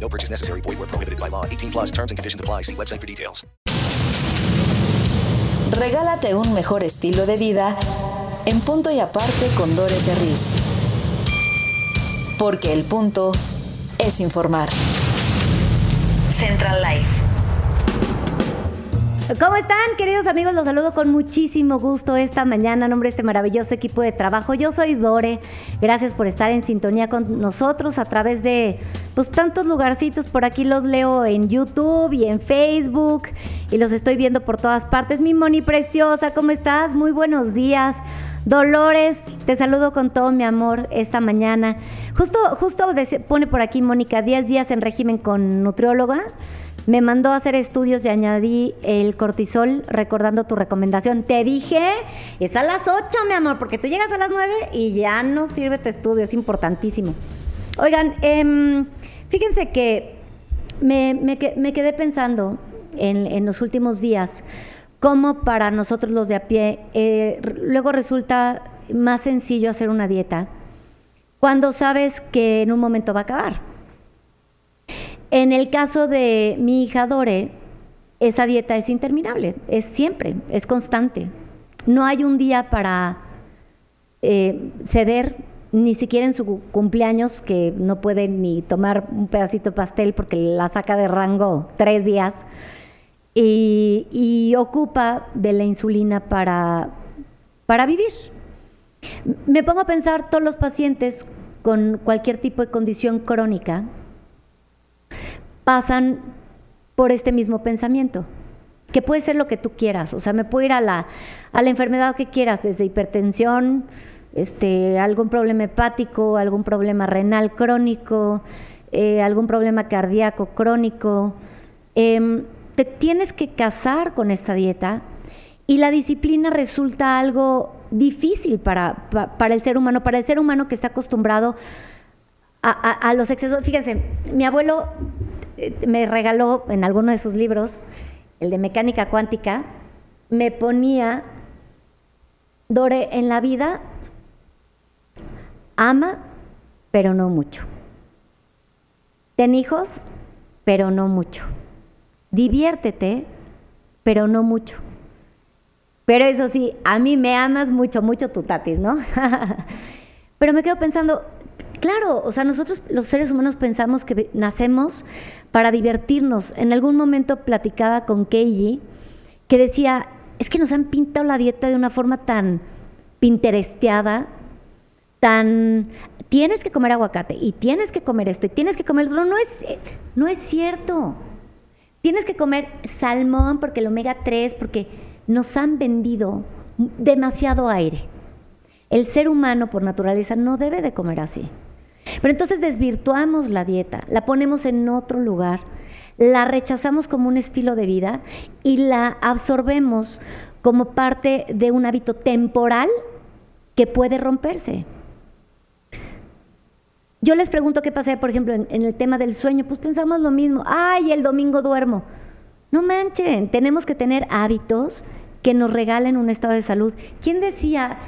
No purchase necessary. Void where prohibited by law. 18 plus terms and conditions apply. See website for details. Regálate un mejor estilo de vida en punto y aparte con Dore Ferriz. Porque el punto es informar. Central Life. ¿Cómo están, queridos amigos? Los saludo con muchísimo gusto esta mañana en nombre de este maravilloso equipo de trabajo. Yo soy Dore. Gracias por estar en sintonía con nosotros a través de pues tantos lugarcitos. Por aquí los leo en YouTube y en Facebook y los estoy viendo por todas partes. Mi Moni preciosa, ¿cómo estás? Muy buenos días. Dolores, te saludo con todo mi amor esta mañana. Justo, justo pone por aquí Mónica, 10 días en régimen con nutrióloga. Me mandó a hacer estudios y añadí el cortisol recordando tu recomendación. Te dije, es a las 8, mi amor, porque tú llegas a las 9 y ya no sirve tu estudio, es importantísimo. Oigan, em, fíjense que me, quedé pensando en, los últimos días cómo para nosotros los de a pie eh, luego resulta más sencillo hacer una dieta cuando sabes que en un momento va a acabar. En el caso de mi hija Dore, esa dieta es interminable, es siempre, es constante. No hay un día para eh, ceder, ni siquiera en su cumpleaños, que no puede ni tomar un pedacito de pastel porque la saca de rango tres días, y, y ocupa de la insulina para, para vivir. Me pongo a pensar todos los pacientes con cualquier tipo de condición crónica, pasan por este mismo pensamiento, que puede ser lo que tú quieras, o sea, me puedo ir a la, a la enfermedad que quieras, desde hipertensión, este, algún problema hepático, algún problema renal crónico, eh, algún problema cardíaco crónico. Em, te tienes que casar con esta dieta y la disciplina resulta algo difícil para, para el ser humano, para el ser humano que está acostumbrado a, a los excesos. Fíjense, mi abuelo eh, me regaló en alguno de sus libros, el de mecánica cuántica, me ponía, Dore, en la vida ama, pero no mucho. Ten hijos, pero no mucho. Diviértete, pero no mucho. Pero eso sí, a mí me amas mucho, mucho tu tatis, ¿no? pero me quedo pensando, claro, o sea, nosotros los seres humanos pensamos que nacemos para divertirnos. En algún momento platicaba con Keiji que decía, es que nos han pintado la dieta de una forma tan pinteresteada, tan tienes que comer aguacate y tienes que comer esto y tienes que comer otro. No es, no es cierto. Tienes que comer salmón porque el omega 3, porque nos han vendido demasiado aire. El ser humano por naturaleza no debe de comer así. Pero entonces desvirtuamos la dieta, la ponemos en otro lugar, la rechazamos como un estilo de vida y la absorbemos como parte de un hábito temporal que puede romperse. Yo les pregunto qué pasa, por ejemplo, en, el tema del sueño, pues pensamos lo mismo, ay, el domingo duermo. No manchen, tenemos que tener hábitos que nos regalen un estado de salud. ¿Quién decía?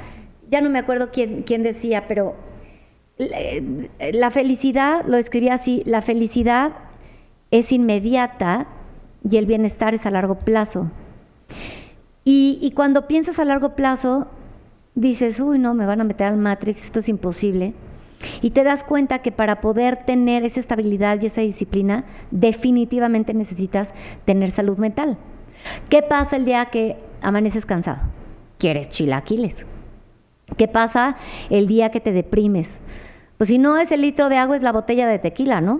Ya no me acuerdo quién, decía, pero la felicidad, lo escribí así, la felicidad es inmediata y el bienestar es a largo plazo. Y, cuando piensas a largo plazo, dices, uy, no, me van a meter al Matrix, esto es imposible. Y te das cuenta que para poder tener esa estabilidad y esa disciplina, definitivamente necesitas tener salud mental. ¿Qué pasa el día que amaneces cansado? Quieres chilaquiles. ¿Qué pasa el día que te deprimes? Pues si no es el litro de agua, es la botella de tequila, ¿no?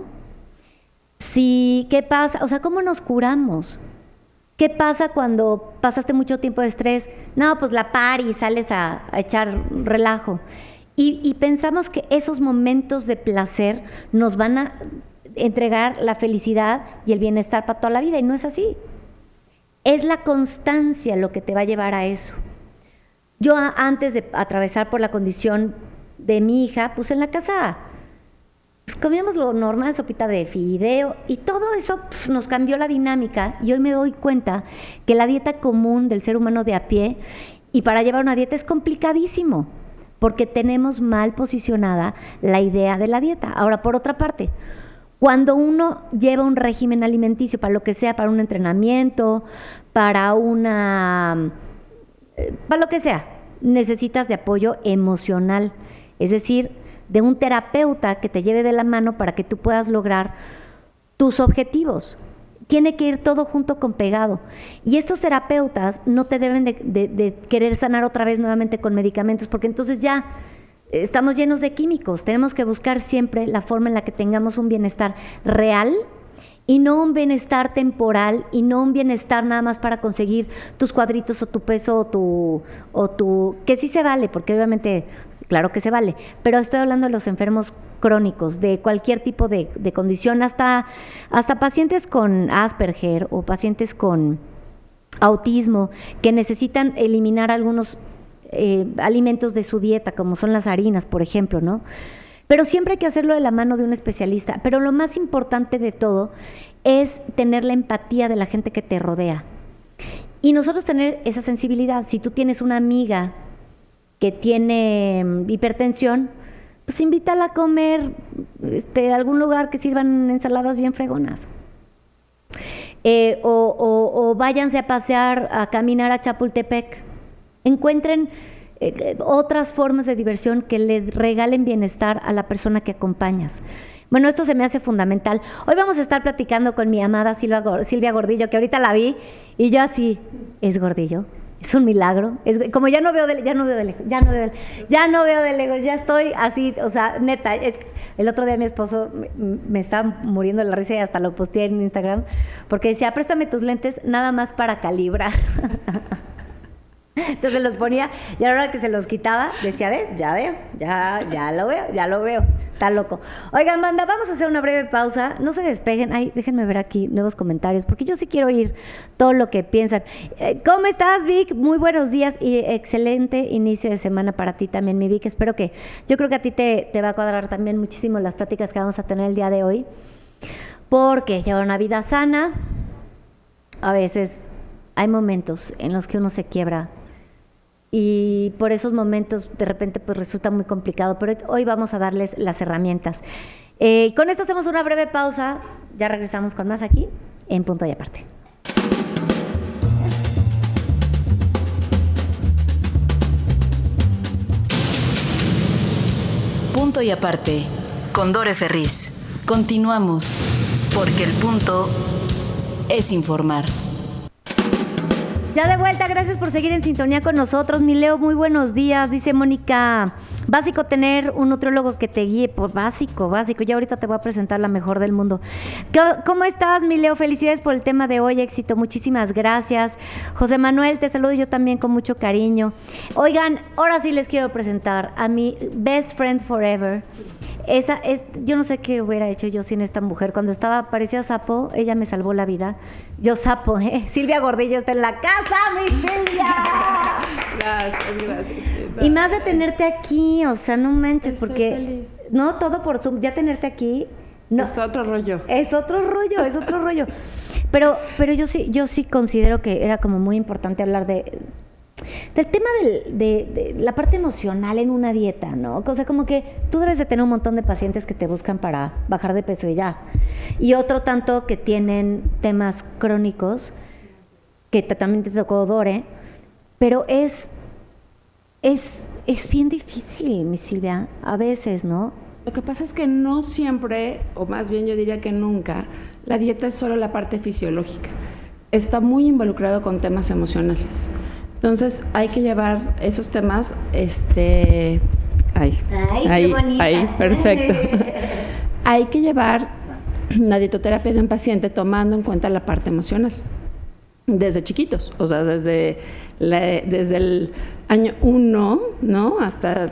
Si, ¿qué pasa? O sea, ¿cómo nos curamos? ¿Qué pasa cuando pasaste mucho tiempo de estrés? No, pues la par y sales a, echar relajo. Y, pensamos que esos momentos de placer nos van a entregar la felicidad y el bienestar para toda la vida, y no es así. Es la constancia lo que te va a llevar a eso. Yo antes de atravesar por la condición de mi hija, pues en la casa pues, comíamos lo normal, sopita de fideo, y todo eso nos cambió la dinámica. Y hoy me doy cuenta que la dieta común del ser humano de a pie, y para llevar una dieta es complicadísimo, porque tenemos mal posicionada la idea de la dieta. Ahora, por otra parte, cuando uno lleva un régimen alimenticio para lo que sea, para un entrenamiento, para una eh, para lo que sea, necesitas de apoyo emocional, es decir, de un terapeuta que te lleve de la mano para que tú puedas lograr tus objetivos. Tiene que ir todo junto con pegado. Y estos terapeutas no te deben de, querer sanar otra vez nuevamente con medicamentos, porque entonces ya eh, estamos llenos de químicos. Tenemos que buscar siempre la forma en la que tengamos un bienestar real y no un bienestar temporal y no un bienestar nada más para conseguir tus cuadritos o tu peso o tu o tu que sí se vale porque obviamente claro que se vale pero estoy hablando de los enfermos crónicos de cualquier tipo de, condición hasta hasta pacientes con Asperger o pacientes con autismo que necesitan eliminar algunos eh, alimentos de su dieta, como son las harinas, por ejemplo, ¿no? Pero siempre hay que hacerlo de la mano de un especialista. Pero lo más importante de todo es tener la empatía de la gente que te rodea. Y nosotros tener esa sensibilidad. Si tú tienes una amiga que tiene mm, hipertensión, pues invítala a comer este, algún lugar que sirvan ensaladas bien fregonas. Eh, o, o- váyanse a pasear, a caminar a Chapultepec. Encuentren eh, eh, otras formas de diversión que le regalen bienestar a la persona que acompañas. Bueno, esto se me hace fundamental. Hoy vamos a estar platicando con mi amada Silvia Gordillo, que ahorita la vi, y yo así, ¿es Gordillo? Es un milagro. Es, como ya no veo de, ya no veo de lejos, ya no veo de, ya no veo de lejos, ya estoy así, o sea, neta, es, el otro día mi esposo me, estaba muriendo la risa y hasta lo posteé en Instagram, porque decía, préstame tus lentes nada más para calibrar. Entonces los ponía y a la hora que se los quitaba, decía, ¿ves? Ya veo, ya, ya lo veo, ya lo veo. Está loco. Oigan, banda, vamos a hacer una breve pausa. No se despeguen. Ay, déjenme ver aquí nuevos comentarios, porque yo sí quiero oír todo lo que piensan. Eh, ¿Cómo estás, Vic? Muy buenos días y excelente inicio de semana para ti también, mi Vic. Espero que, yo creo que a ti te, te va a cuadrar también muchísimo las pláticas que vamos a tener el día de hoy, porque llevar una vida sana, a veces hay momentos en los que uno se quiebra y por esos momentos de repente pues resulta muy complicado, pero hoy vamos a darles las herramientas. Eh, con esto hacemos una breve pausa, ya regresamos con más aquí en punto y aparte. Punto y aparte, con Dore Ferriz. Continuamos, porque el punto es informar. Ya de vuelta, gracias por seguir en sintonía con nosotros. Mi Leo, muy buenos días. Dice Mónica, básico tener un nutriólogo que te guíe. Por básico, básico. Ya ahorita te voy a presentar la mejor del mundo. ¿Qué- ¿Cómo estás, mi Leo? Felicidades por el tema de hoy. Éxito. Muchísimas gracias. José Manuel, te saludo yo también con mucho cariño. Oigan, ahora sí les quiero presentar a mi best friend forever. Esa es, yo no sé qué hubiera hecho yo sin esta mujer. Cuando estaba, parecía sapo, ella me salvó la vida. Yo sapo, ¿eh? Silvia Gordillo está en la casa, mi Silvia. Gracias, gracias. Y más de tenerte aquí, o sea, no manches, Estoy porque feliz. no todo por Zoom, ya tenerte aquí, no, Es otro rollo. es otro rollo, es otro rollo. Pero, pero yo sí, yo sí considero que era como muy importante hablar de del tema de, la parte emocional en una dieta, ¿no? O sea, como que tú debes de tener un montón de pacientes que te buscan para bajar de peso y ya. Y otro tanto que tienen temas crónicos, que también te tocó Dore, pero es, es, es bien difícil, mi Silvia, a veces, ¿no? Lo que pasa es que no siempre, o más bien yo diría que nunca, la dieta es solo la parte fisiológica. Está muy involucrado con temas emocionales. Entonces hay que llevar esos temas, este, ahí, Ay, qué ahí, perfecto. hay que llevar la dietoterapia de un paciente tomando en cuenta la parte emocional desde chiquitos, o sea, desde, la- desde el año uno, ¿no? Hasta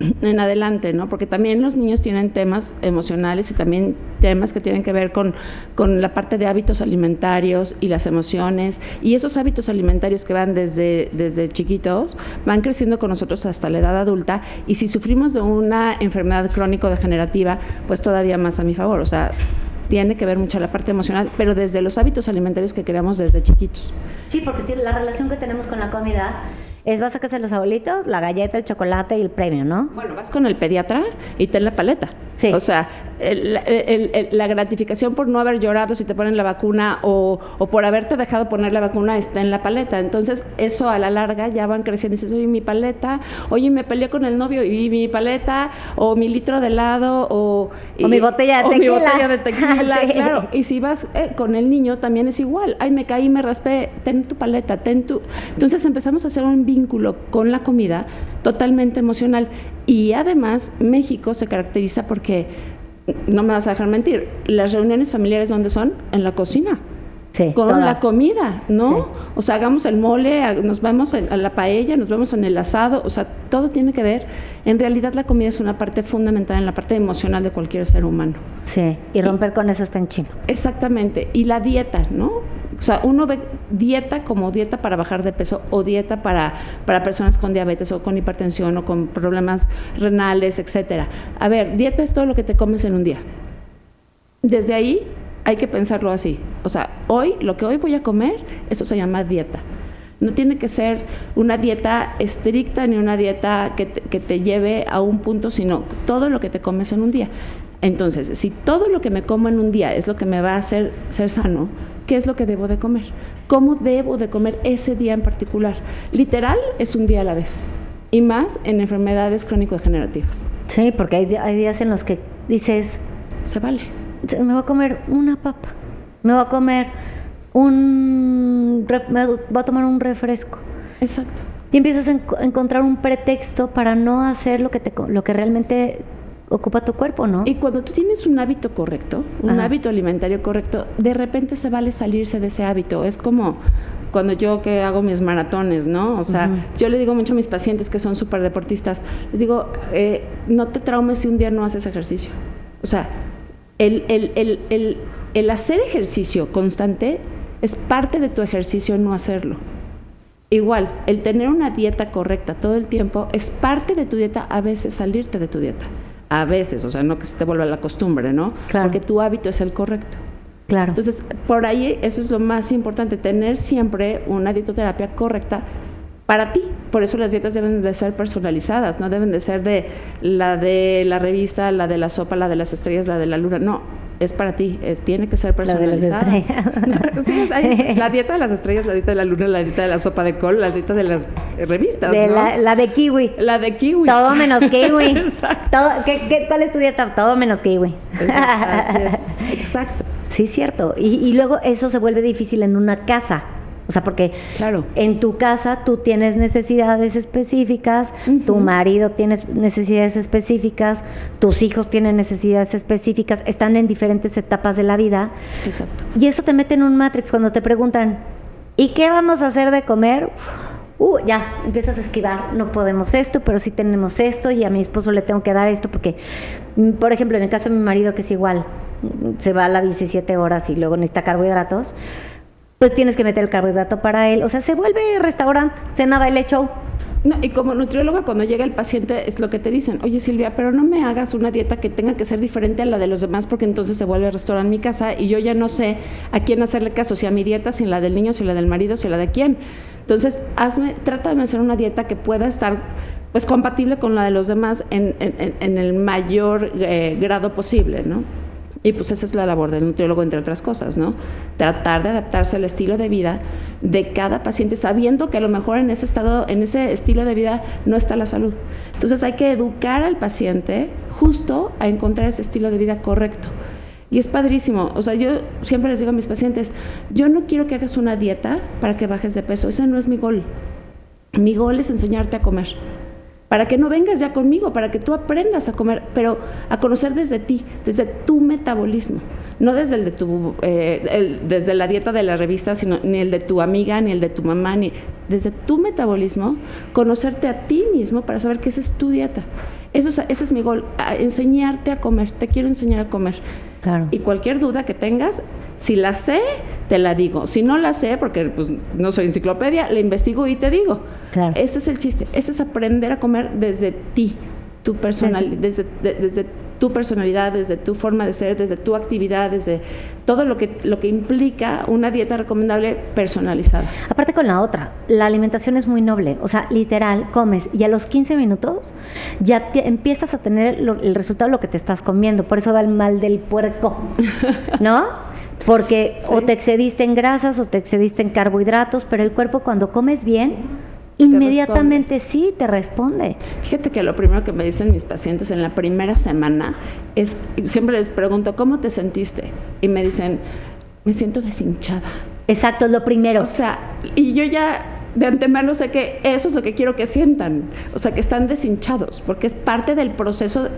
en adelante, ¿no? Porque también los niños tienen temas emocionales y también temas que tienen que ver con, con la parte de hábitos alimentarios y las emociones. Y esos hábitos alimentarios que van desde, desde chiquitos van creciendo con nosotros hasta la edad adulta. Y si sufrimos de una enfermedad crónico-degenerativa, pues todavía más a mi favor. O sea, tiene que ver mucho la parte emocional, pero desde los hábitos alimentarios que creamos desde chiquitos. Sí, porque la relación que tenemos con la comida es vas a casa de los abuelitos, la galleta, el chocolate y el premio, ¿no? Bueno, vas con el pediatra y ten la paleta. Sí. O sea, el- el- el- la gratificación por no haber llorado si te ponen la vacuna o, o por haberte dejado poner la vacuna está en la paleta. Entonces, eso a la larga ya van creciendo. Y dices, oye, mi paleta, oye, me peleé con el novio y mi paleta, o mi litro de helado, o, O mi botella de o tequila. mi botella de tequila, Sí. claro. Y si vas eh, con el niño también es igual. Ay, me caí, me raspé, ten tu paleta, ten tu... Entonces empezamos a hacer un vínculo con la comida totalmente emocional. Y además México se caracteriza porque, no me vas a dejar mentir, las reuniones familiares ¿dónde son? En la cocina. Sí, Con todas. la comida, ¿no? Sí. O sea, hagamos el mole, nos vemos en, a la paella, nos vemos en el asado, o sea, todo tiene que ver. En realidad la comida es una parte fundamental en la parte emocional de cualquier ser humano. Sí, y romper con eso está en chino. Exactamente. Y la dieta, ¿no? O sea, uno ve dieta como dieta para bajar de peso o dieta para, para personas con diabetes o con hipertensión o con problemas renales, etcétera. A ver, dieta es todo lo que te comes en un día. Desde ahí hay que pensarlo así. O sea, hoy, lo que hoy voy a comer, eso se llama dieta. No tiene que ser una dieta estricta ni una dieta que te, que te lleve a un punto, sino todo lo que te comes en un día. Entonces, si todo lo que me como en un día es lo que me va a hacer ser sano, ¿qué es lo que debo de comer? ¿Cómo debo de comer ese día en particular? Literal es un día a la vez. Y más en enfermedades crónico-degenerativas. Sí, porque hay, hay días en los que dices, Se vale. me voy a comer una papa, me voy a comer un... me voy a tomar un refresco. Exacto. Y empiezas a enco- encontrar un pretexto para no hacer lo que, te, lo que realmente ocupa tu cuerpo, ¿no? Y cuando tú tienes un hábito correcto, un Ajá. hábito alimentario correcto, de repente se vale salirse de ese hábito. Es como cuando yo que hago mis maratones, ¿no? O sea, yo le digo mucho a mis pacientes que son súper deportistas, les digo, eh, no te traumes si un día no haces ejercicio. O sea, el, el- el- el- el hacer ejercicio constante es parte de tu ejercicio no hacerlo. Igual, el tener una dieta correcta todo el tiempo es parte de tu dieta, a veces salirte de tu dieta. A veces, o sea, no que se te vuelva la costumbre, ¿no? Claro. Porque tu hábito es el correcto. claro. Entonces, por ahí eso es lo más importante, tener siempre una dietoterapia correcta para ti. Por eso las dietas deben de ser personalizadas, no deben de ser de la de la revista, la de la sopa, la de las estrellas, la de la luna. No, es para ti, es, tiene que ser La de las personalizada. estrellas. Sí, es- hay la dieta de las estrellas, la dieta de la luna, la dieta de la sopa de col, la dieta de las revistas. de ¿no? la, la de kiwi. La de kiwi. Todo menos kiwi. Exacto. Todo- ¿qué- qué- cuál es tu dieta? Todo menos kiwi. Así es. Exacto. Sí, cierto. Y, y luego eso se vuelve difícil en una casa. O sea, porque Claro. en tu casa tú tienes necesidades específicas, tu marido tiene necesidades específicas, tus hijos tienen necesidades específicas, están en diferentes etapas de la vida. Exacto. Y eso te mete en un matrix cuando te preguntan, ¿y qué vamos a hacer de comer? Uh, ya, empiezas a esquivar, no podemos esto, pero sí tenemos esto y a mi esposo le tengo que dar esto porque, mm, por ejemplo, en el caso de mi marido que es igual, se va a la bici siete horas y luego necesita carbohidratos, pues tienes que meter el carbohidrato para él. O sea, se vuelve restaurante, cena, baile, show. No, y como nutrióloga, cuando llega el paciente, es lo que te dicen, oye Silvia, pero no me hagas una dieta que tenga que ser diferente a la de los demás, porque entonces se vuelve restaurante en mi casa y yo ya no sé a quién hacerle caso, si a mi dieta, si la del niño, si la del marido, si la de quién. Entonces, hazme, trata de hacer una dieta que pueda estar pues compatible con la de los demás en, en- en- en el mayor eh, grado posible, ¿no? Y pues esa es la labor del nutriólogo, entre otras cosas, ¿no? Tratar de adaptarse al estilo de vida de cada paciente, sabiendo que a lo mejor en ese estado, en ese estilo de vida no está la salud. Entonces hay que educar al paciente justo a encontrar ese estilo de vida correcto. Y es padrísimo. O sea, yo siempre les digo a mis pacientes, yo no quiero que hagas una dieta para que bajes de peso. Ese no es mi gol. Mi gol es enseñarte a comer para que no vengas ya conmigo, para que tú aprendas a comer, pero a conocer desde ti, desde tu metabolismo, no desde el de tu, eh, desde la dieta de la revista, sino ni el de tu amiga, ni el de tu mamá, ni desde tu metabolismo, conocerte a ti mismo para saber que esa es tu dieta. Eso ese es mi gol, enseñarte a comer, te quiero enseñar a comer. Claro. Y cualquier duda que tengas, si la sé, te la digo. Si no la sé, porque pues, no soy enciclopedia, la investigo y te digo. Claro. Ese es el chiste. Ese es aprender a comer desde ti, tu personal, desde, desde, tu personalidad, desde tu forma de ser, desde tu actividad, desde todo lo que, lo que implica una dieta recomendable personalizada. Aparte con la otra, la alimentación es muy noble, o sea, literal, comes y a los 15 minutos ya empiezas a tener el resultado de lo que te estás comiendo, por eso da el mal del puerco, ¿no? Porque o te excediste en grasas o te excediste en carbohidratos, pero el cuerpo cuando comes bien, inmediatamente sí te responde. Fíjate que lo primero que me dicen mis pacientes en la primera semana es, siempre les pregunto, ¿cómo te sentiste? Y me dicen, me siento deshinchada. Exacto, es lo primero. O sea, y yo ya de antemano sé que eso es lo que quiero que sientan, o sea, que están deshinchados, porque es parte del proceso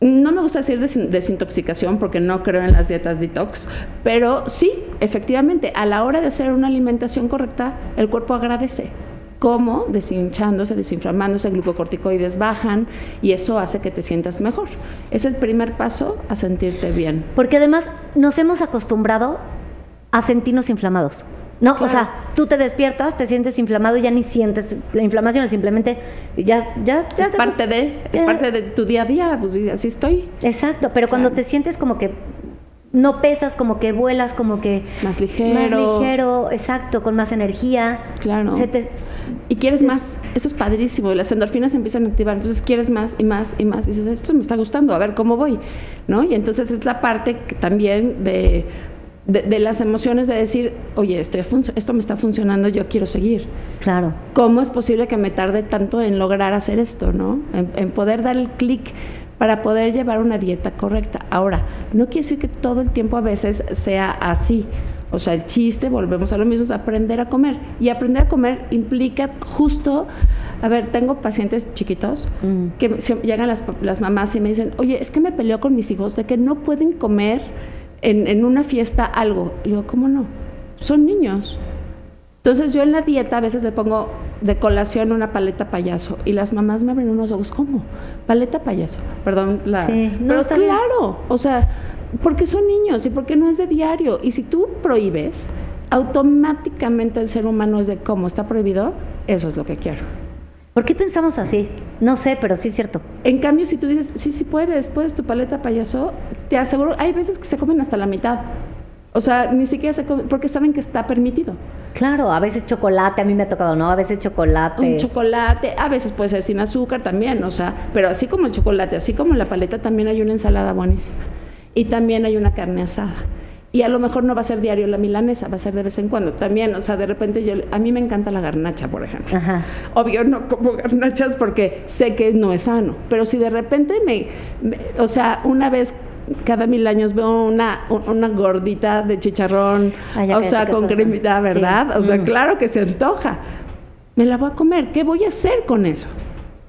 no me gusta decir desintoxicación porque no creo en las dietas detox, pero sí, efectivamente, a la hora de hacer una alimentación correcta, el cuerpo agradece cómo deshinchándose, desinflamándose, glucocorticoides bajan y eso hace que te sientas mejor. Es el primer paso a sentirte bien. Porque además nos hemos acostumbrado a sentirnos inflamados. No, o sea, tú te despiertas, te sientes inflamado y ya ni sientes la inflamación, es simplemente ya ya, es parte de es parte de tu día a día, pues así estoy. Exacto, pero cuando te sientes como que no pesas, como que vuelas, como que más ligero. Más ligero, exacto, con más energía. Claro. y quieres más. Eso es padrísimo. Las endorfinas empiezan a activar. Entonces quieres más y más y más. Y dices, esto me está gustando, a ver cómo voy. ¿No? Y entonces es la parte también de de, las emociones de decir, oye, esto, esto me está funcionando, yo quiero seguir. Claro. ¿Cómo es posible que me tarde tanto en lograr hacer esto, no? En, poder dar el clic para poder llevar una dieta correcta. Ahora, no quiere decir que todo el tiempo a veces sea así. O sea, el chiste, volvemos a lo mismo, es aprender a comer. Y aprender a comer implica justo, a ver, tengo pacientes chiquitos mm. que llegan las, las mamás y me dicen, oye, es que me peleo con mis hijos de que no pueden comer en, una fiesta algo. Y digo, ¿cómo no? Son niños. Entonces yo en la dieta a veces le pongo de colación una paleta payaso y las mamás me abren unos ojos, ¿cómo? Paleta payaso, perdón, la... pero claro, o sea, porque son niños y porque no es de diario. Y si tú prohíbes, automáticamente el ser humano es de cómo está prohibido, eso es lo que quiero. ¿Por qué pensamos así? No sé, pero sí es cierto. En cambio, si tú dices, sí, sí puedes, puedes tu paleta payaso, te aseguro, hay veces que se comen hasta la mitad. O sea, ni siquiera se comen, porque saben que está permitido. Claro, a veces chocolate, a mí me ha tocado, ¿no? A veces chocolate. Un chocolate, a veces puede ser sin azúcar también, o sea, pero así como el chocolate, así como la paleta, también hay una ensalada buenísima. Y también hay una carne asada y a lo mejor no va a ser diario la milanesa, va a ser de vez en cuando también, o sea, de repente yo, a mí me encanta la garnacha, por ejemplo. Obvio no como garnachas porque sé que no es sano, pero si de repente me, o sea, una vez cada mil años veo una, una gordita de chicharrón, o sea, con cremita, ¿verdad? O sea, mm. claro que se antoja. Me la voy a comer, ¿qué voy a hacer con eso?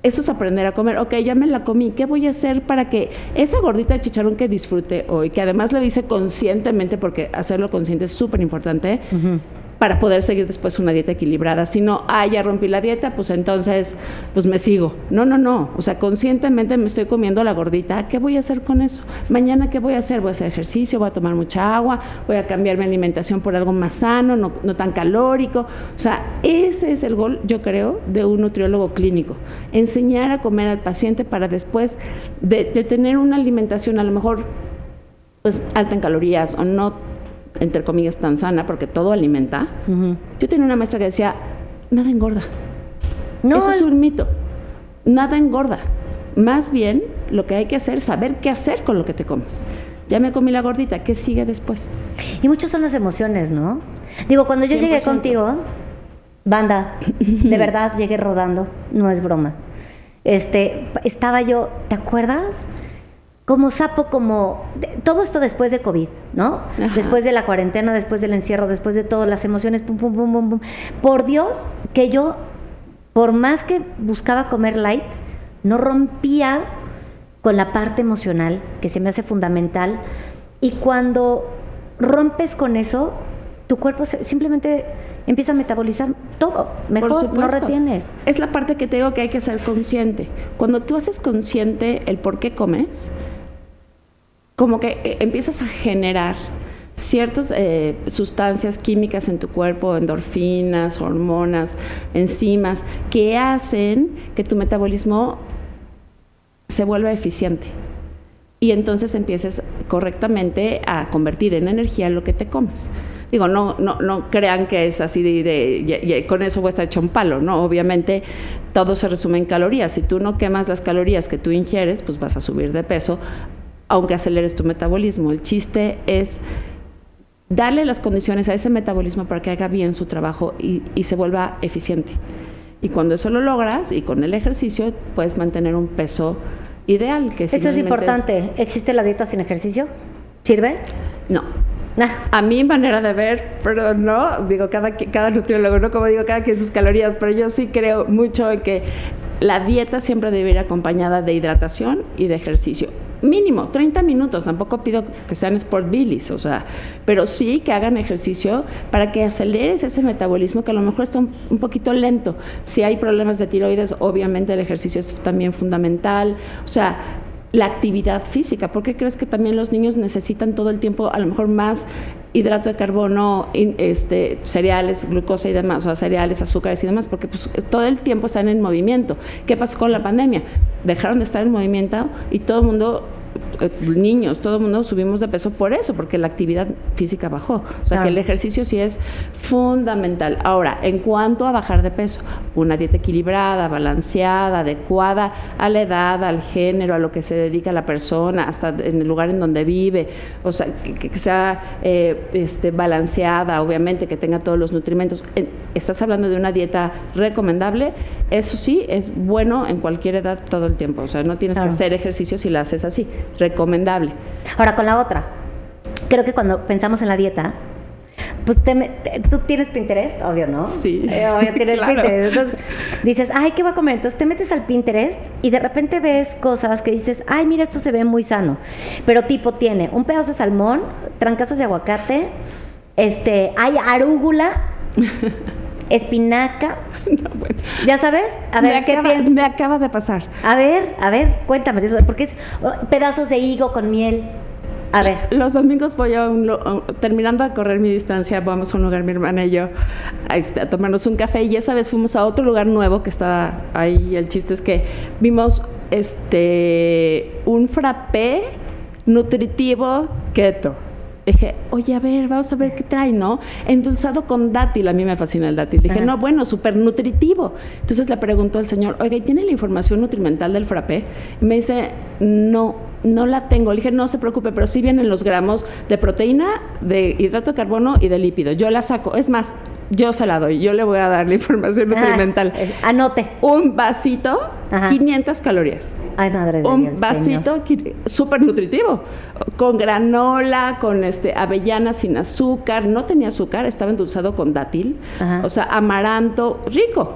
eso es aprender a comer. Ok, ya me la comí. ¿Qué voy a hacer para que esa gordita de chicharrón que disfrute hoy, que además lo hice conscientemente, porque hacerlo consciente es súper importante, para poder seguir después una dieta equilibrada. Si no, ah, ya rompí la dieta, pues entonces, pues me sigo. No, no, no. O sea, conscientemente me estoy comiendo la gordita. ¿Qué voy a hacer con eso? Mañana, ¿qué voy a hacer? Voy a hacer ejercicio, voy a tomar mucha agua, voy a cambiar mi alimentación por algo más sano, no, tan calórico. O sea, ese es el gol, yo creo, de un nutriólogo clínico. Enseñar a comer al paciente para después de, de tener una alimentación a lo mejor pues alta en calorías o no entre comillas, tan sana, porque todo alimenta. Yo tenía una maestra que decía, nada engorda. No, Eso es un mito. Nada engorda. Más bien, lo que hay que hacer es saber qué hacer con lo que te comes. ya me comí la gordita, ¿qué sigue después? Y muchos son las emociones, ¿no? Digo, cuando yo llegué 100%. contigo, banda, de verdad llegué rodando, no es broma. Este, estaba yo, ¿te acuerdas? Como sapo, como todo esto después de COVID, ¿no? Ajá. Después de la cuarentena, después del encierro, después de todas las emociones, pum, pum, pum, pum, pum. Por Dios, que yo, por más que buscaba comer light, no rompía con la parte emocional, que se me hace fundamental. Y cuando rompes con eso, tu cuerpo simplemente empieza a metabolizar todo. Mejor no retienes. Es la parte que te digo que hay que ser consciente. Cuando tú haces consciente el por qué comes, como que eh, empiezas a generar ciertas eh, sustancias químicas en tu cuerpo, endorfinas, hormonas, enzimas, que hacen que tu metabolismo se vuelva eficiente. Y entonces empieces correctamente a convertir en energía lo que te comes. Digo, no, no, no crean que es así de, con eso voy a estar hecho un palo, ¿no? Obviamente todo se resume en calorías. Si tú no quemas las calorías que tú ingieres, pues vas a subir de peso, aunque aceleres tu metabolismo. El chiste es darle las condiciones a ese metabolismo para que haga bien su trabajo y, y se vuelva eficiente. Y cuando eso lo logras y con el ejercicio puedes mantener un peso ideal. Que Eso es importante. ¿Existe la dieta sin ejercicio? ¿Sirve? No. Nah. A mi manera de ver, pero no, digo, cada, cada nutriólogo, no como digo, cada quien sus calorías, pero yo sí creo mucho en que la dieta siempre debe ir acompañada de hidratación y de ejercicio. Mínimo, 30 minutos, tampoco pido que sean sport billies, o sea, pero sí que hagan ejercicio para que aceleres ese metabolismo que a lo mejor está un, un poquito lento. Si hay problemas de tiroides, obviamente el ejercicio es también fundamental, o sea, la actividad física. ¿Por qué crees que también los niños necesitan todo el tiempo, a lo mejor más hidrato de carbono, este, cereales, glucosa y demás, o sea, cereales, azúcares y demás? Porque pues, todo el tiempo están en movimiento. ¿Qué pasó con la pandemia? Dejaron de estar en movimiento y todo el mundo, niños, todo el mundo subimos de peso por eso, porque la actividad física bajó. O sea, Claro. que el ejercicio sí es fundamental. Ahora, en cuanto a bajar de peso, una dieta equilibrada, balanceada, adecuada a la edad, al género, a lo que se dedica la persona, hasta en el lugar en donde vive, o sea, que, que sea eh, este, balanceada, obviamente, que tenga todos los nutrimentos. En- Estás hablando de una dieta recomendable, eso sí, es bueno en cualquier edad todo el tiempo, o sea, no tienes Claro. que hacer ejercicio si la haces así, recomendable. Ahora, con la otra. Creo que cuando pensamos en la dieta, pues te me- te- tú tienes Pinterest, obvio, ¿no? Sí, Eh, obvio, tienes claro. Pinterest. Entonces dices, ay, ¿qué voy a comer? Entonces te metes al Pinterest y de repente ves cosas que dices, ay, mira, esto se ve muy sano. Pero tipo tiene un pedazo de salmón, trancazos de aguacate, este, hay arúgula, espinaca. No, bueno. ¿Ya sabes? A ver, me, ¿qué acaba, me acaba de pasar. A ver, a ver, cuéntame, porque es oh, pedazos de higo con miel. A ver. Los domingos voy a un, terminando de correr mi distancia, vamos a un lugar, mi hermana y yo, a, este, a tomarnos un café y esa vez fuimos a otro lugar nuevo que estaba ahí. El chiste es que vimos este un frappé nutritivo keto. Dije, oye, a ver, vamos a ver qué trae, ¿no? Endulzado con dátil, a mí me fascina el dátil. Dije, Ajá. no, bueno, súper nutritivo. Entonces le preguntó al señor, oiga, ¿y tiene la información nutrimental del frappé? Y me dice, no, no la tengo. Le dije, no se preocupe, pero sí vienen los gramos de proteína, de hidrato de carbono y de lípido. Yo la saco. Es más, yo se la doy. Yo le voy a dar la información nutrimental. Ah, eh, anote. Un vasito, Ajá. 500 calorías. Ay, madre de. Un vasito súper nutritivo, con granola, con este avellana sin azúcar, no tenía azúcar, estaba endulzado con dátil, Ajá. o sea, amaranto, rico.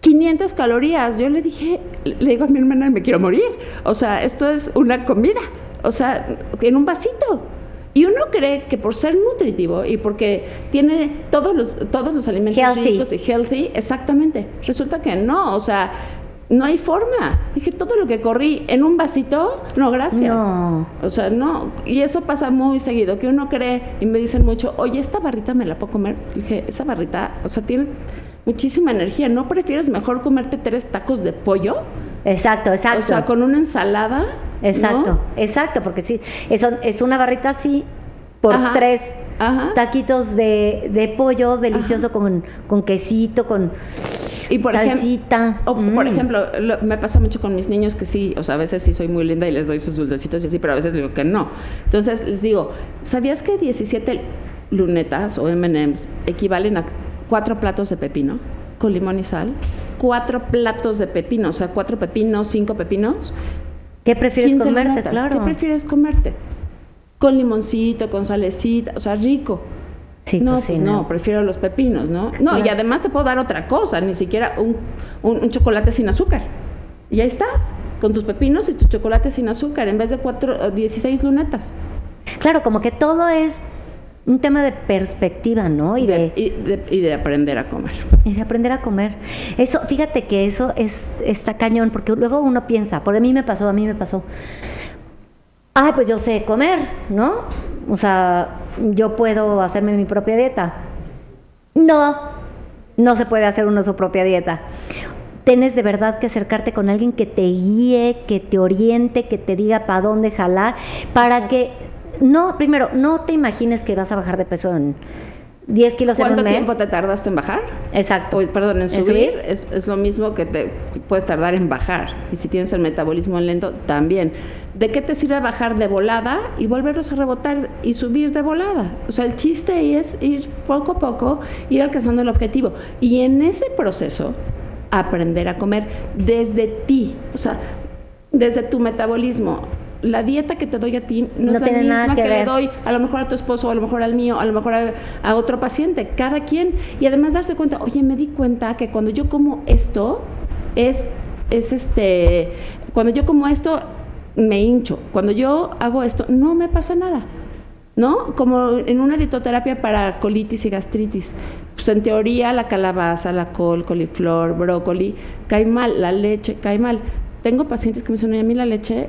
500 calorías. Yo le dije, le digo a mi hermana, me quiero morir. O sea, esto es una comida, o sea, en un vasito. Y uno cree que por ser nutritivo y porque tiene todos los, todos los alimentos Healthy. ricos y healthy, exactamente. Resulta que no, o sea, no hay forma. Dije, todo lo que corrí en un vasito, no, gracias. No. O sea, no. Y eso pasa muy seguido, que uno cree y me dicen mucho, oye, esta barrita me la puedo comer. Dije, esa barrita, o sea, tiene muchísima energía. ¿No prefieres mejor comerte tres tacos de pollo? Exacto, exacto. O sea, con una ensalada. Exacto, ¿no? exacto, porque sí, es, es una barrita así por Ajá, tres ajá. taquitos de, de pollo delicioso con, con quesito, con... Y por ejem- o, Mm. por ejemplo, lo- me pasa mucho con mis niños que sí, o sea, a veces sí soy muy linda y les doy sus dulcecitos y así, pero a veces digo que no. Entonces les digo, ¿sabías que 17 lunetas o M&M's equivalen a cuatro platos de pepino con limón y sal? Cuatro platos de pepino, o sea, cuatro pepinos, cinco pepinos. ¿Qué prefieres 15 comerte? lunetas. Claro. ¿Qué prefieres comerte? Con limoncito, con salecita, o sea, rico. Sí, no, pues pues, sí, no, no. prefiero los pepinos, ¿no? No, y además te puedo dar otra cosa, ni siquiera un, un- un chocolate sin azúcar. Y ahí estás, con tus pepinos y tus chocolates sin azúcar, en vez de cuatro, eh, 16 lunetas. Claro, como que todo es un tema de perspectiva, ¿no? Y de, y, de, y de aprender a comer. y de aprender a comer. Eso, fíjate que eso es está cañón, porque luego uno piensa, por a mí me pasó, a mí me pasó. Ay, pues yo sé comer, ¿no? O sea, yo puedo hacerme mi propia dieta. No, no se puede hacer uno su propia dieta. Tienes de verdad que acercarte con alguien que te guíe, que te oriente, que te diga para dónde jalar, para que no, primero, no te imagines que vas a bajar de peso en 10 kilos en ¿Cuánto un mes. tiempo te tardaste en bajar? Exacto. O, perdón, en ¿En subir, subir? Es, es lo mismo que te puedes tardar en bajar. Y si tienes el metabolismo lento, también. ¿De qué te sirve bajar de volada y volverlos a rebotar y subir de volada? O sea, el chiste es ir poco a poco, ir alcanzando el objetivo. Y en ese proceso, aprender a comer desde ti, o sea, desde tu metabolismo. La dieta que te doy a ti no, No es la misma que que, le doy a lo mejor a tu esposo, a lo mejor al mío, a lo mejor a, a otro paciente, cada quien. Y además darse cuenta, oye, me di cuenta que cuando yo como esto, es, es este, cuando yo como esto, me hincho. Cuando yo hago esto, no me pasa nada. ¿No? Como en una dietoterapia para colitis y gastritis. Pues en teoría la calabaza, la col, coliflor, brócoli, cae mal, la leche cae mal. Tengo pacientes que me dicen, "Oye, a mí la leche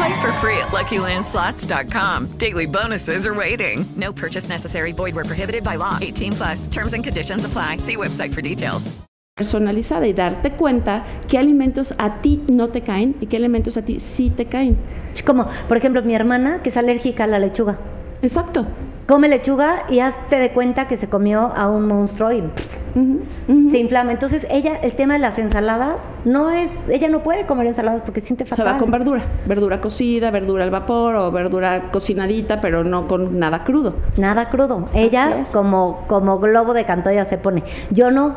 Play for free at LuckyLandSlots.com. Daily bonuses are waiting. No purchase necessary. Void where prohibited by law. 18 plus. Terms and conditions apply. See website for details. personalizada y darte cuenta qué alimentos a ti no te caen y qué alimentos a ti sí te caen. Como, por ejemplo, mi hermana que es alérgica a la lechuga. Exacto. Come lechuga y hazte de cuenta que se comió a un monstruo y pff, se inflama. Entonces, ella, el tema de las ensaladas, no es, ella no puede comer ensaladas porque siente Se fatal. va con verdura, verdura cocida, verdura al vapor o verdura cocinadita, pero no con nada crudo. Nada crudo. Ella como, como globo de cantoya se pone. Yo no.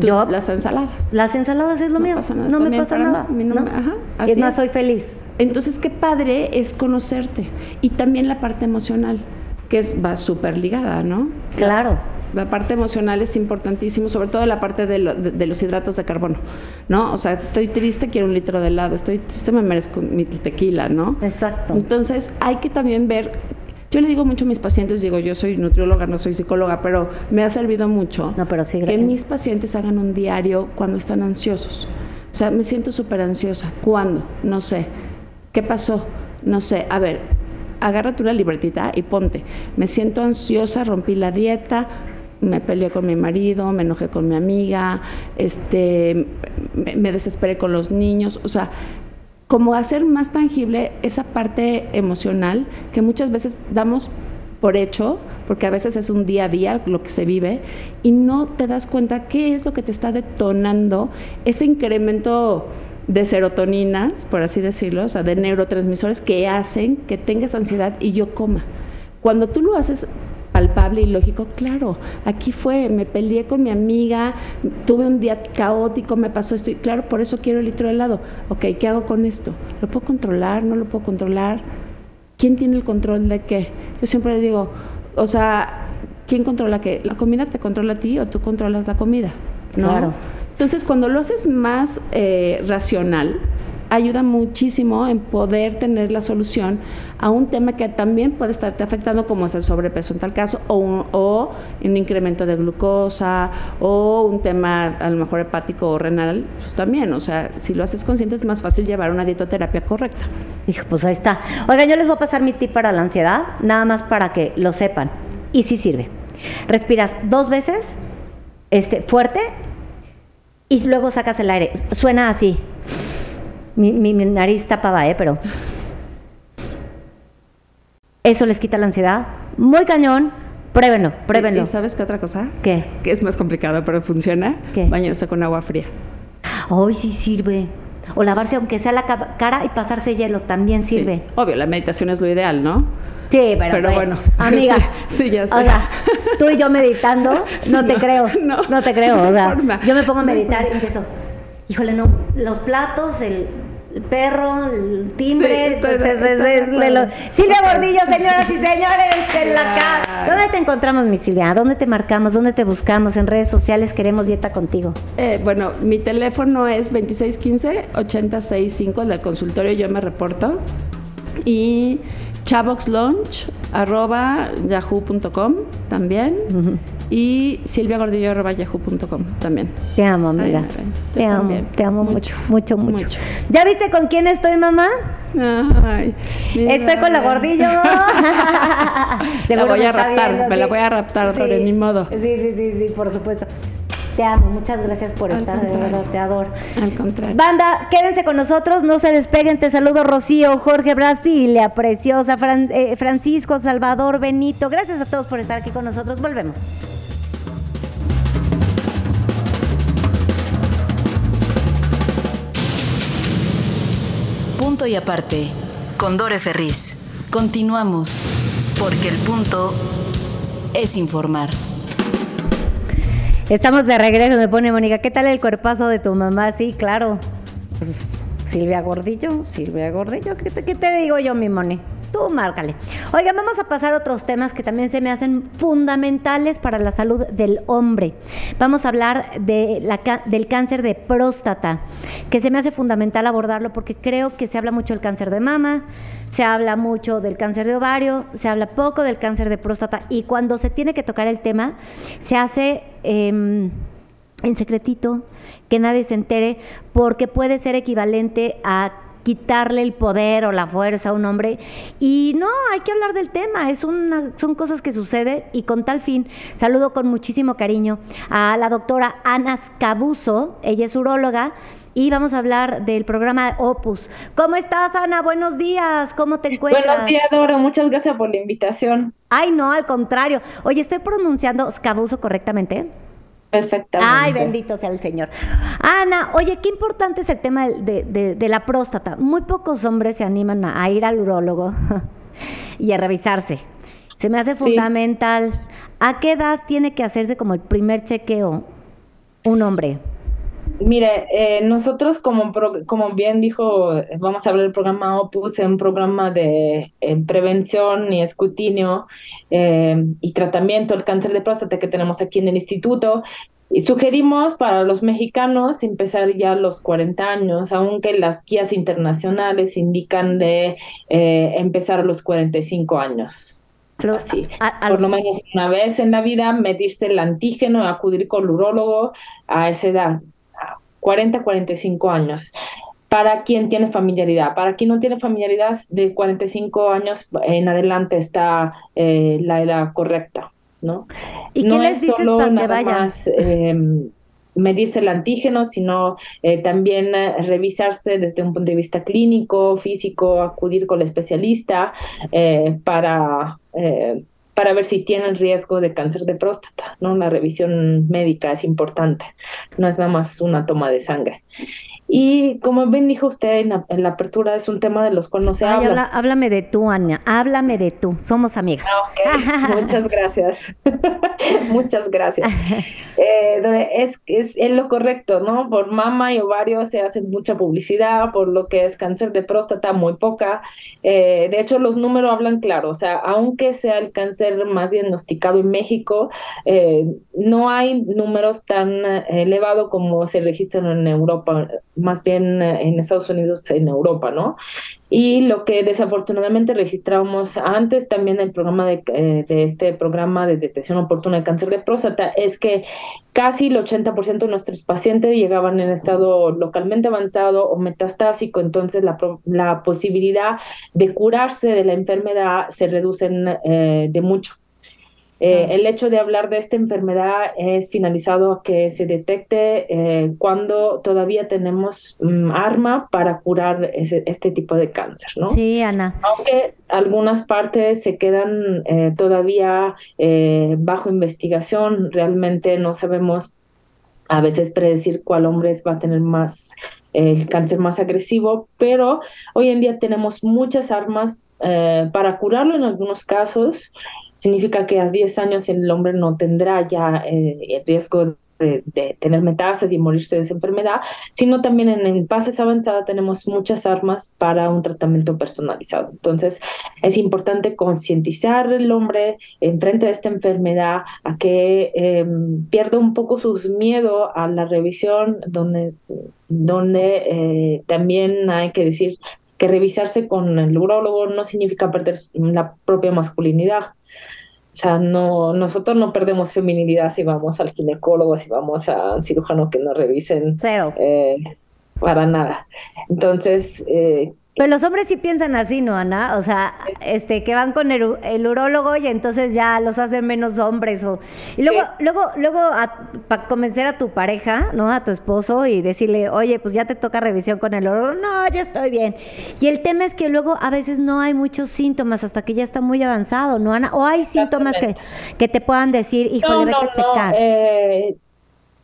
Tú, Yo, las ensaladas. las ensaladas es lo No mío. pasa nada, no me pasa nada. Mí no ¿no? me- ajá, es así más, es. soy feliz. Entonces, qué padre es conocerte y también la parte emocional, que es va súper ligada, ¿no? Claro. La parte emocional es importantísimo, sobre todo la parte de, lo- de- de los hidratos de carbono, ¿no? O sea, estoy triste, quiero un litro de helado, estoy triste, me merezco mi tequila, ¿no? Exacto. Entonces, hay que también ver, yo le digo mucho a mis pacientes, digo, yo soy nutrióloga, no soy psicóloga, pero me ha servido mucho No, pero sí, que mis pacientes hagan un diario cuando están ansiosos. O sea, me siento súper ansiosa. ¿Cuándo? No sé. ¿Qué pasó? No sé. A ver, agárrate una libretita y ponte. Me siento ansiosa, rompí la dieta, me peleé con mi marido, me enojé con mi amiga, este, me, me desesperé con los niños. O sea, como hacer más tangible esa parte emocional que muchas veces damos por hecho, porque a veces es un día a día lo que se vive, y no te das cuenta qué es lo que te está detonando ese incremento de serotoninas, por así decirlo, o sea, de neurotransmisores que hacen que tengas ansiedad y yo coma. Cuando tú lo haces palpable y lógico, claro, aquí fue, me peleé con mi amiga, tuve un día caótico, me pasó esto, y claro, por eso quiero el litro de helado. Ok, ¿qué hago con esto? ¿Lo puedo controlar? ¿No lo puedo controlar? ¿Quién tiene el control de qué? Yo siempre le digo, o sea, ¿quién controla qué? ¿La comida te controla a ti o tú controlas la comida? ¿no? Claro. Entonces, cuando lo haces más eh, racional, ayuda muchísimo en poder tener la solución a un tema que también puede estarte afectando, como es el sobrepeso en tal caso, o un, o un incremento de glucosa, o un tema a lo mejor hepático o renal, pues también, o sea, si lo haces consciente es más fácil llevar una dietoterapia correcta. Dijo, pues ahí está. Oigan, yo les voy a pasar mi tip para la ansiedad, nada más para que lo sepan. Y sí sirve. Respiras dos veces, este, fuerte, y luego sacas el aire. Suena así. Mi, mi, mi nariz tapada, ¿eh? Pero... Eso les quita la ansiedad. Muy cañón. Pruébenlo, pruébenlo. ¿Y sabes qué otra cosa? ¿Qué? Que es más complicado, pero funciona. ¿Qué? Bañarse con agua fría. Hoy sí sirve. O lavarse aunque sea la ca- cara y pasarse hielo, también sirve. Sí. Obvio, la meditación es lo ideal, ¿no? Sí, pero, Pero bueno, amiga. sí, sí, ya sé. O sea, tú y yo meditando, Sí, no te no, creo. no. No, te creo. O sea, No yo me pongo a meditar y empiezo. Híjole, no, los platos, el perro, el timbre. Sí, es- es- es- lo-. Silvia Gordillo, señoras y señores, en la casa. ¿Dónde te encontramos, mi Silvia? ¿Dónde te marcamos? ¿Dónde te buscamos? En redes sociales queremos dieta contigo. Eh, bueno, mi teléfono es 2615-865, el del consultorio, yo me reporto. Y chavoxlunch, arroba yahoo.com también. Y silviagordillo, arroba yahoo.com también. Te amo, amiga. Ay, te amo, te amo mucho, mucho, mucho, mucho. ¿Ya viste con quién estoy, mamá? Ay. Estoy con la gordillo. La voy a raptar, viendo, me la voy a raptar, Sí. Lore, ni modo. Sí, sí, sí, sí, por supuesto. Te amo, muchas gracias por Al estar, de contrario. verdad, te adoro. Al contrario. Banda, quédense con nosotros, no se despeguen. Te saludo Rocío, Jorge Brasilia, Preciosa, Fran- eh, Francisco, Salvador, Benito. Gracias a todos por estar aquí con nosotros. Volvemos. Punto y aparte, con Dore Ferriz. Continuamos, porque el punto es informar. Estamos de regreso, me pone Mónica. ¿Qué tal el cuerpazo de tu mamá? Sí, claro. Pues, Silvia Gordillo, Silvia Gordillo, ¿qué te, qué te digo yo, mi Moni? Tú márcale. Oigan, vamos a pasar a otros temas que también se me hacen fundamentales para la salud del hombre. Vamos a hablar de la del cáncer de próstata, que se me hace fundamental abordarlo porque creo que se habla mucho del cáncer de mama, se habla mucho del cáncer de ovario, se habla poco del cáncer de próstata y cuando se tiene que tocar el tema, se hace... em, en secretito, que nadie se entere, porque puede ser equivalente a quitarle el poder o la fuerza a un hombre. Y no, hay que hablar del tema, es una, son cosas que suceden y con tal fin saludo con muchísimo cariño a la doctora Ana Scabuso, ella es uróloga. Y vamos a hablar del programa Opus. ¿Cómo estás, Ana? Buenos días. ¿Cómo te encuentras? Buenos días, Dora. Muchas gracias por la invitación. Ay, no, al contrario. Oye, ¿estoy pronunciando Scabuso correctamente? Perfectamente. Ay, bendito sea el Señor. Ana, oye, qué importante es el tema de, de- de la próstata. Muy pocos hombres se animan a, a ir al urólogo y a revisarse. Se me hace Sí. fundamental. ¿A qué edad tiene que hacerse como el primer chequeo un hombre? Mire, eh, nosotros como, pro- como bien dijo, vamos a hablar del programa Opus, es un programa de eh, prevención y escrutinio eh, y tratamiento del cáncer de próstata que tenemos aquí en el instituto. Y sugerimos para los mexicanos empezar ya a los 40 años, aunque las guías internacionales indican de eh, empezar a los 45 años. Así. a- a Por lo menos una vez en la vida, medirse el antígeno, acudir con el urólogo a esa edad, 40, 45 años. Para quien tiene familiaridad, para quien no tiene familiaridad, de 45 años en adelante está eh, la edad correcta, ¿no? ¿Y no qué les es dices solo nada vayan? más eh, medirse el antígeno, sino eh, también eh, revisarse desde un punto de vista clínico, físico, acudir con el especialista eh, para, para ver si tienen riesgo de cáncer de próstata, ¿no? La revisión médica es importante, no es nada más una toma de sangre. Y como bien dijo usted en la, en la apertura, es un tema de los cuales no se Ay, habla. habla- háblame de tú, Ana. Háblame de tú. Somos amigas. Ok, muchas gracias. muchas gracias. Eh, es, es, es lo correcto, ¿no? Por mama y ovario se hace mucha publicidad, por lo que es cáncer de próstata, muy poca. Eh, de hecho, los números hablan claro, o sea, aunque sea el cáncer más diagnosticado en México, eh, no hay números tan eh, elevados como se registran en Europa, más bien eh, en Estados Unidos, en Europa, ¿no? Y lo que desafortunadamente registramos antes también el programa de, eh, de este programa de detección oportuna de cáncer de próstata es que casi el 80% de nuestros pacientes llegaban en estado localmente avanzado o metastásico, entonces la, la posibilidad de curarse de la enfermedad se reduce eh, de mucho. Eh, el hecho de hablar de esta enfermedad es finalizado a que se detecte eh, cuando todavía tenemos mm, arma para curar este tipo de cáncer, ¿no? Sí, Ana. Aunque algunas partes se quedan eh, todavía bajo investigación, realmente no sabemos a veces predecir cuál hombre va a tener más el cáncer más agresivo, pero hoy en día tenemos muchas armas para curarlo en algunos casos significa que a 10 años el hombre no tendrá ya eh, el riesgo de, tener metástasis y morirse de esa enfermedad, sino también en, fases avanzadas tenemos muchas armas para un tratamiento personalizado. Entonces, es importante concientizar al hombre en frente de esta enfermedad a que em, pierda un poco sus miedo a la revisión, donde, donde eh, también hay que decir que revisarse con el urólogo no significa perder la propia masculinidad. O sea, no, nosotros no perdemos feminidad si vamos al ginecólogo, si vamos a cirujano que nos revisen. Cero. Eh, para nada. Entonces, eh, pero los hombres sí piensan así, ¿no, Ana? O sea, este, que van con el, el urólogo y entonces ya los hacen menos hombres. O, y luego, luego, luego, para convencer a tu pareja, ¿no? A tu esposo y decirle, oye, pues ya te toca revisión con el urólogo. No, yo estoy bien. Y el tema es que luego a veces no hay muchos síntomas hasta que ya está muy avanzado, ¿no, Ana? O hay síntomas que, que te puedan decir, híjole, vete a checar. Eh,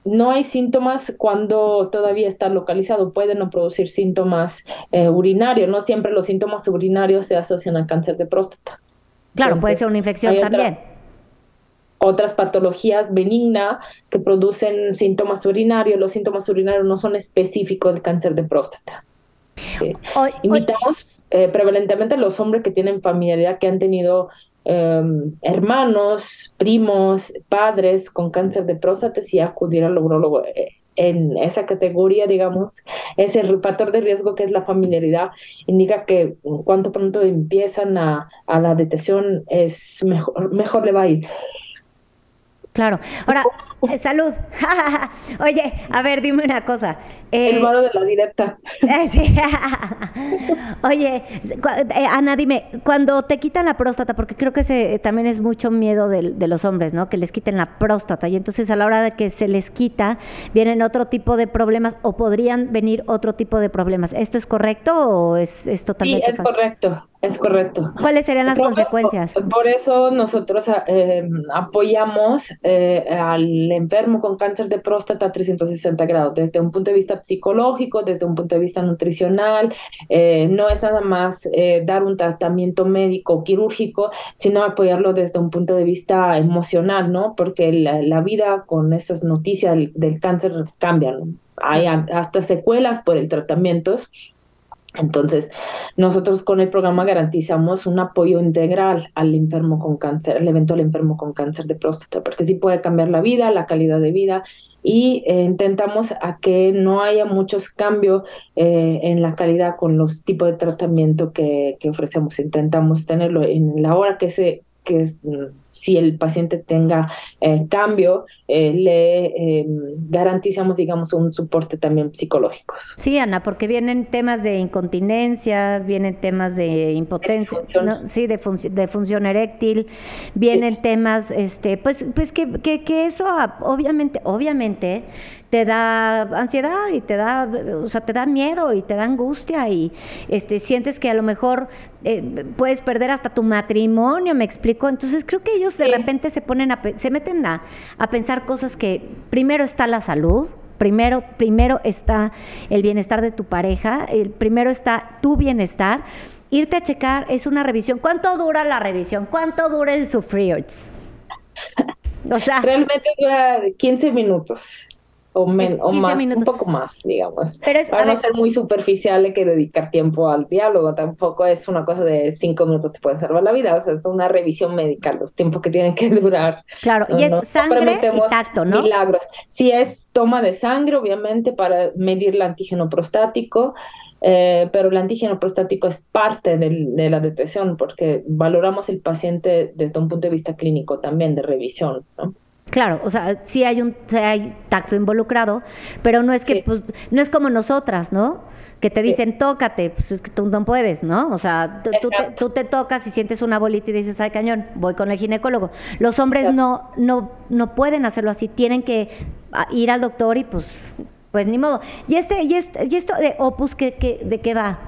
no hay síntomas cuando todavía está localizado, puede no producir síntomas eh, urinarios, no siempre los síntomas urinarios se asocian al cáncer de próstata. Claro, puede ser una infección también. otras patologías benignas que producen síntomas urinarios, los síntomas urinarios no son específicos del cáncer de próstata. Invitamos eh, prevalentemente a los hombres que tienen familiaridad, que han tenido Em, hermanos, primos, padres con cáncer de próstata y acudir al urologo eh, en esa categoría, digamos, es el factor de riesgo que es la familiaridad, indica que cuanto pronto empiezan a, a la detección es mejor, mejor le va a ir. Claro. Ahora, eh, salud. Oye, a ver, dime una cosa. el eh, malo de la directa. Oye, eh, Ana, dime, cuando te quitan la próstata, porque creo que ese también es mucho miedo de, de, los hombres, ¿no? Que les quiten la próstata. Y entonces a la hora de que se les quita, vienen otro tipo de problemas o podrían venir otro tipo de problemas. ¿Esto es correcto o es, es totalmente Sí, es correcto. Es correcto. ¿Cuáles serían las consecuencias? Por, eso nosotros apoyamos al enfermo con cáncer de próstata a 360 grados, desde un punto de vista psicológico, desde un punto de vista nutricional. Eh, no es nada más eh, dar un tratamiento médico quirúrgico, sino apoyarlo desde un punto de vista emocional, ¿no? Porque la, vida con estas noticias del, cáncer cambia, Hay hasta secuelas por el tratamiento entonces, nosotros con el programa garantizamos un apoyo integral al enfermo con cáncer, al eventual enfermo con cáncer de próstata, porque sí puede cambiar la vida, la calidad de vida, y eh, intentamos a que no haya muchos cambios eh, en la calidad con los tipos de tratamiento que, que ofrecemos. Intentamos tenerlo en la hora que se que mm, si el paciente tenga eh, cambio, eh, le em, garantizamos, digamos, un soporte también psicológico. Sí, Ana, porque vienen temas de incontinencia, vienen temas de impotencia, sí, de, de, función eréctil, vienen temas, este, pues, pues que, que, que eso, obviamente, obviamente, te da ansiedad y te da, o sea, te da miedo y te da angustia y este, sientes que a lo mejor eh, puedes perder hasta tu matrimonio, me explico. Entonces creo que ellos de repente se ponen a, se meten a, a pensar cosas que primero está la salud, primero, primero está el bienestar de tu pareja, el primero está tu bienestar. Irte a checar es una revisión. ¿Cuánto dura la revisión? ¿Cuánto dura el sufrir? O sea, realmente dura 15 minutos. O, men, Es o 15 más, minutos. un poco más, digamos. Pero es- Para no ver- ser muy superficial hay que dedicar tiempo al diálogo, tampoco es una cosa de cinco minutos te puede salvar la vida, o sea, es una revisión médica, los tiempos que tienen que durar. Claro, No, y es no- no sangre y tacto, ¿no? Milagros. Si es toma de sangre, obviamente, para medir el antígeno prostático, eh, pero el antígeno prostático es parte del- de la detección porque valoramos el paciente desde un punto de vista clínico también, de revisión, ¿no? Claro, o sea, sí hay un sí hay tacto involucrado, pero no es que Sí. pues no es como nosotras, ¿no? Que te dicen, tócate, pues es que tú no puedes, ¿no? O sea, tú, te, tú te tocas y sientes una bolita y dices, ay, cañón, voy con el ginecólogo. Los hombres no, no, no pueden hacerlo así, tienen que ah, ir al doctor y pues, pues ni modo. ¿Y este, y este, y esto de Opus, ¿qué, qué, de qué va?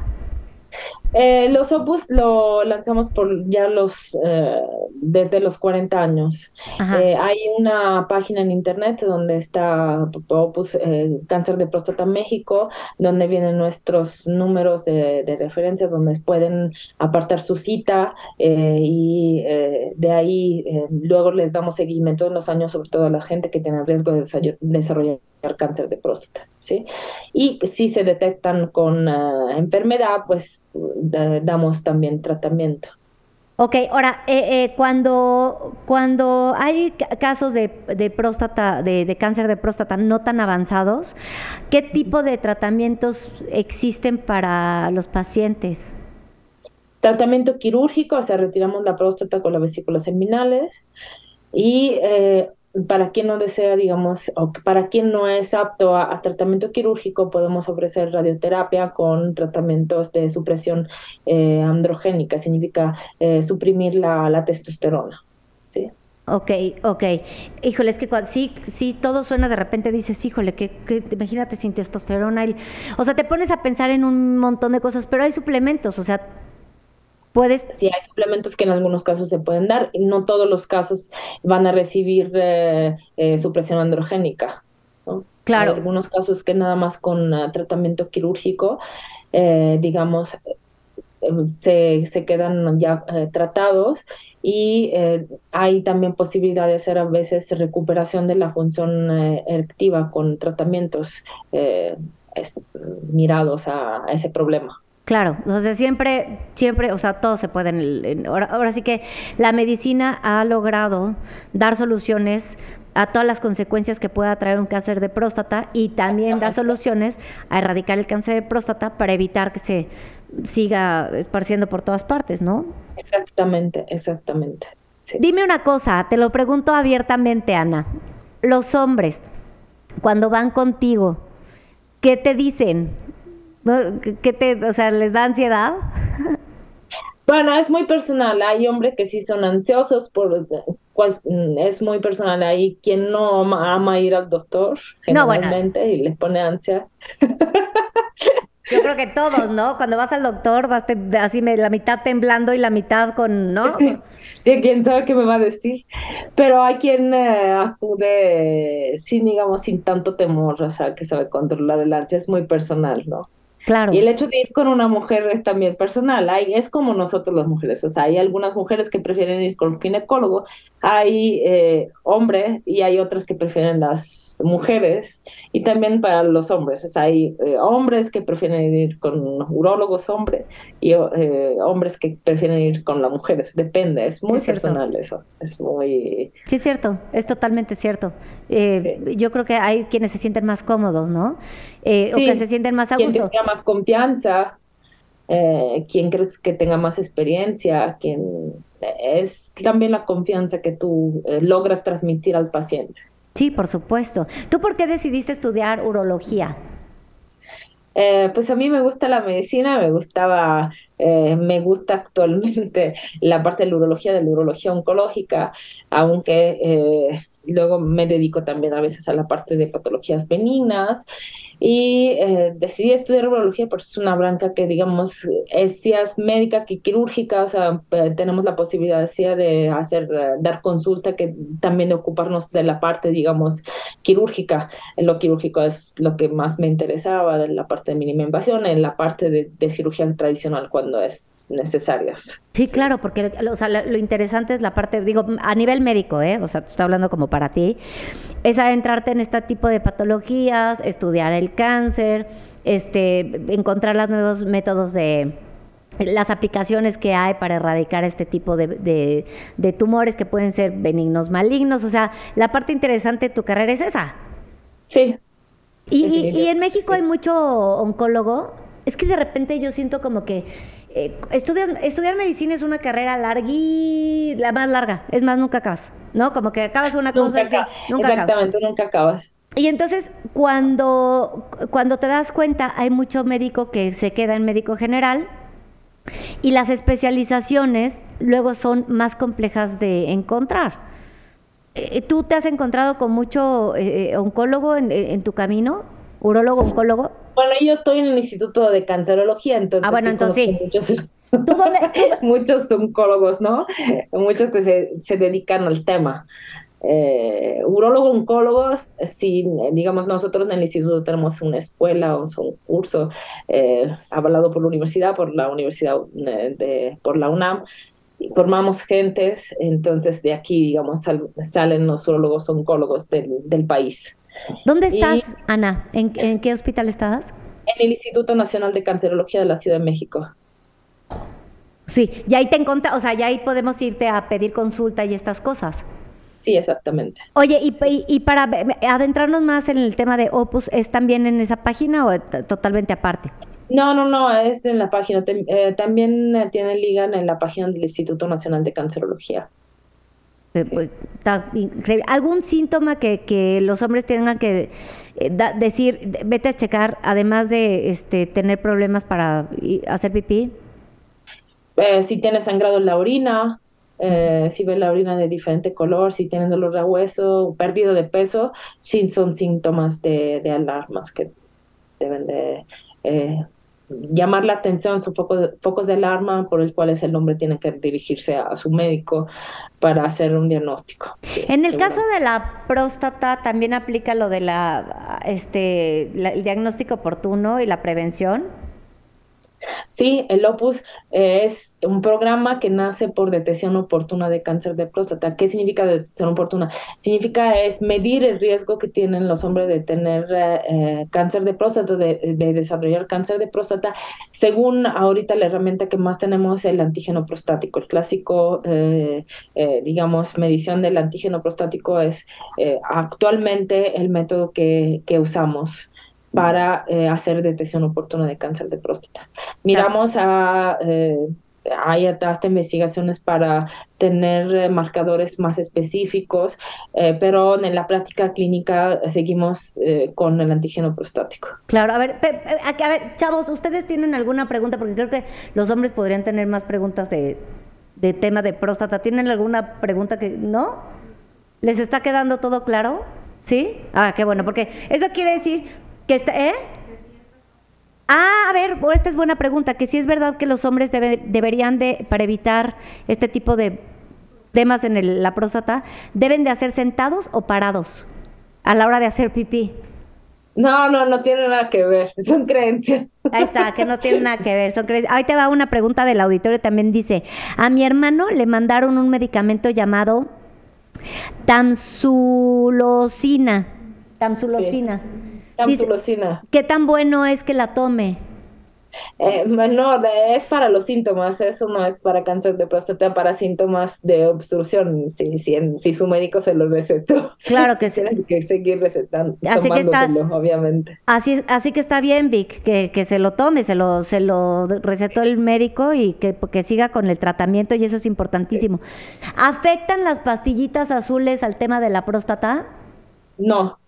Eh, los Opus lo lanzamos por ya los eh, desde los 40 años. Eh, hay una página en internet donde está Opus eh, Cáncer de Próstata México, donde vienen nuestros números de, de referencia, donde pueden apartar su cita eh, y eh, de ahí eh, luego les damos seguimiento en los años, sobre todo a la gente que tiene riesgo de desa- desarrollar cáncer de próstata, ¿sí? Y si se detectan con eh, enfermedad, pues da- damos también tratamiento. Ok, ahora, eh, eh, cuando, cuando hay ca- casos de, de próstata, de, de cáncer de próstata no tan avanzados, ¿qué tipo de tratamientos existen para los pacientes? Tratamiento quirúrgico, o sea, retiramos la próstata con las vesículas seminales y eh, para quien no desea, digamos, o para quien no es apto a, tratamiento quirúrgico, podemos ofrecer radioterapia con tratamientos de supresión eh, androgénica, significa eh, suprimir la, testosterona, ¿sí? Ok, ok. Híjole, es que cua- sí, sí, todo suena de repente, dices, híjole, que, que imagínate sin testosterona. o sea, te pones a pensar en un montón de cosas, pero hay suplementos, o sea, puedes... Sí, hay suplementos que en algunos casos se pueden dar, y no todos los casos van a recibir eh, eh, supresión androgénica. ¿no? Claro. Hay algunos casos que nada más con ah, tratamiento quirúrgico, eh, digamos, se, se quedan ya tratados y hay también posibilidad de hacer a veces recuperación de la función erectiva con tratamientos mirados a- a ese problema. Claro, o sea, siempre, siempre, o sea, todo se puede. en el- en- ahora, ahora sí que la medicina ha logrado dar soluciones a todas las consecuencias que pueda traer un cáncer de próstata y también da soluciones a erradicar el cáncer de próstata para evitar que se siga esparciendo por todas partes, ¿no? Exactamente, exactamente. Sí. Dime una cosa, te lo pregunto abiertamente, Ana. Los hombres, cuando van contigo, ¿qué te dicen? ¿No? ¿Qué- ¿Qué te, o sea, les da ansiedad? Bueno, es muy personal. Hay hombres que sí son ansiosos, por cual, es muy personal. Hay quien no ama, ama ir al doctor No, bueno. generalmente y les pone ansia. Yo creo que todos, ¿no? Cuando vas al doctor vas te- así me- la mitad temblando y la mitad con, ¿no? Y quién sabe qué me va a decir. Pero hay quien eh, acude sin, digamos, sin tanto temor, o sea, que sabe controlar el ansia. Es muy personal, ¿no? Claro. Y el hecho de ir con una mujer es también personal. Hay, es como nosotros las mujeres. O sea, hay algunas mujeres que prefieren ir con un ginecólogo, hay eh, hombres y hay otras que prefieren las mujeres. Y también para los hombres. O sea, hay eh, hombres que prefieren ir con urólogos hombres y eh, hombres que prefieren ir con las mujeres. Depende, es muy personal eso. Es muy... Sí, es cierto, es totalmente cierto. Yo creo que hay quienes se sienten más cómodos, ¿no? Sí, o que se sienten más a gusto. Más confianza, eh, quien crees que tenga más experiencia, quien es también la confianza que tú eh, logras transmitir al paciente. Sí, por supuesto. ¿Tú por qué decidiste estudiar urología? Eh, pues a mí me gusta la medicina, me gustaba, eh, me gusta actualmente la parte de la urología, de la urología oncológica, aunque eh, luego me dedico también a veces a la parte de patologías benignas y eh, decidí estudiar urología porque es una branca que digamos es sí es médica que quirúrgica, o sea, eh, tenemos la posibilidad de hacer, eh, dar consulta que también ocuparnos de la parte digamos quirúrgica. Lo quirúrgico es lo que más me interesaba, de la parte de mínima invasión, en la parte de cirugía tradicional cuando es necesaria. Sí, claro, porque o sea, lo, lo interesante es la parte, digo, a nivel médico, ¿eh? O sea, te estoy hablando como para ti, es adentrarte en este tipo de patologías, estudiar el cáncer, este, encontrar los nuevos métodos de las aplicaciones que hay para erradicar este tipo de, de, de tumores que pueden ser benignos, malignos. O sea, la parte interesante de tu carrera es esa. Sí. Y, y, y en México hay mucho oncólogo. Es que de repente yo siento como que eh, estudias, estudiar medicina es una carrera largui, la más larga, es más, nunca acabas, ¿no? Como que acabas una cosa Nunca, y nunca exactamente, nunca acabas. Y entonces, cuando, cuando te das cuenta, hay mucho médico que se queda en médico general y las especializaciones luego son más complejas de encontrar. Eh, ¿Tú te has encontrado con mucho eh, oncólogo en, en tu camino? ¿Urólogo, oncólogo? Bueno, yo estoy en el Instituto de Cancerología, entonces. Ah, bueno, entonces sí. Muchos, muchos oncólogos, ¿no? Muchos que se, se dedican al tema. Eh, urólogo, oncólogos, sí, digamos, nosotros en el instituto tenemos una escuela o un curso eh, avalado por la universidad, por la universidad eh, de, por la UNAM, y formamos gentes, entonces de aquí, digamos, sal, salen los urólogos, oncólogos del, del país. ¿Dónde estás, y, Ana? ¿En, ¿En, qué hospital estabas? En el Instituto Nacional de Cancerología de la Ciudad de México. Sí, y ahí te encontramos, o sea, ya ahí podemos irte a pedir consulta y estas cosas. Sí, exactamente. Oye, y, y, y, para adentrarnos más en el tema de Opus, ¿es también en esa página o totalmente aparte? No, no, no, es en la página. Eh, también tiene liga en la página del Instituto Nacional de Cancerología. Sí. Pues, está increíble. ¿Algún síntoma que, que los hombres tengan que eh, da, decir, vete a checar, además de este, tener problemas para hacer pipí? Eh, si tienes sangrado en la orina, eh, si ves la orina de diferente color, si tienen dolor de hueso, pérdida de peso, sí son síntomas de, de alarmas que deben de eh, llamar la atención, son focos, focos de alarma por el cuales el hombre tiene que dirigirse a, a su médico para hacer un diagnóstico. En el caso de la próstata, ¿también aplica lo de la, este, la, el diagnóstico oportuno y la prevención? Sí, el Opus es un programa que nace por detección oportuna de cáncer de próstata. ¿Qué significa detección oportuna? Significa es medir el riesgo que tienen los hombres de tener eh, cáncer de próstata, de, de, desarrollar cáncer de próstata, según ahorita la herramienta que más tenemos el antígeno prostático. El clásico, eh, eh, digamos, medición del antígeno prostático es actualmente el método que, que usamos para eh, hacer detección oportuna de cáncer de próstata. Miramos a... Eh, hay hasta investigaciones para tener eh, marcadores más específicos, eh, pero en la práctica clínica seguimos eh, con el antígeno prostático. Claro, a ver, a ver, chavos, ¿ustedes tienen alguna pregunta? Porque creo que los hombres podrían tener más preguntas de, de tema de próstata. ¿Tienen alguna pregunta que no? ¿Les está quedando todo claro? ¿Sí? Ah, qué bueno, porque eso quiere decir que está, ¿eh? Ah, a ver, esta es buena pregunta, que si es verdad que los hombres debe, deberían de, para evitar este tipo de temas en el, la próstata, deben de hacer sentados o parados a la hora de hacer pipí. No, no, no tiene nada que ver, son creencias. Ahí está, que no tiene nada que ver, son creencias. Ahí te va una pregunta del auditorio, también dice, a mi hermano le mandaron un medicamento llamado tamsulosina, tamsulosina. Sí. ¿Qué tan bueno es que la tome? Eh, no, es para los síntomas, eso no es para cáncer de próstata, para síntomas de obstrucción, si, si, si su médico se lo recetó. Claro que sí. Tienes que seguir recetando, así que está, obviamente. Así, así que está bien, Vic, que, que se lo tome, se lo, se lo recetó el médico y que, que siga con el tratamiento y eso es importantísimo. Sí. ¿Afectan las pastillitas azules al tema de la próstata? No,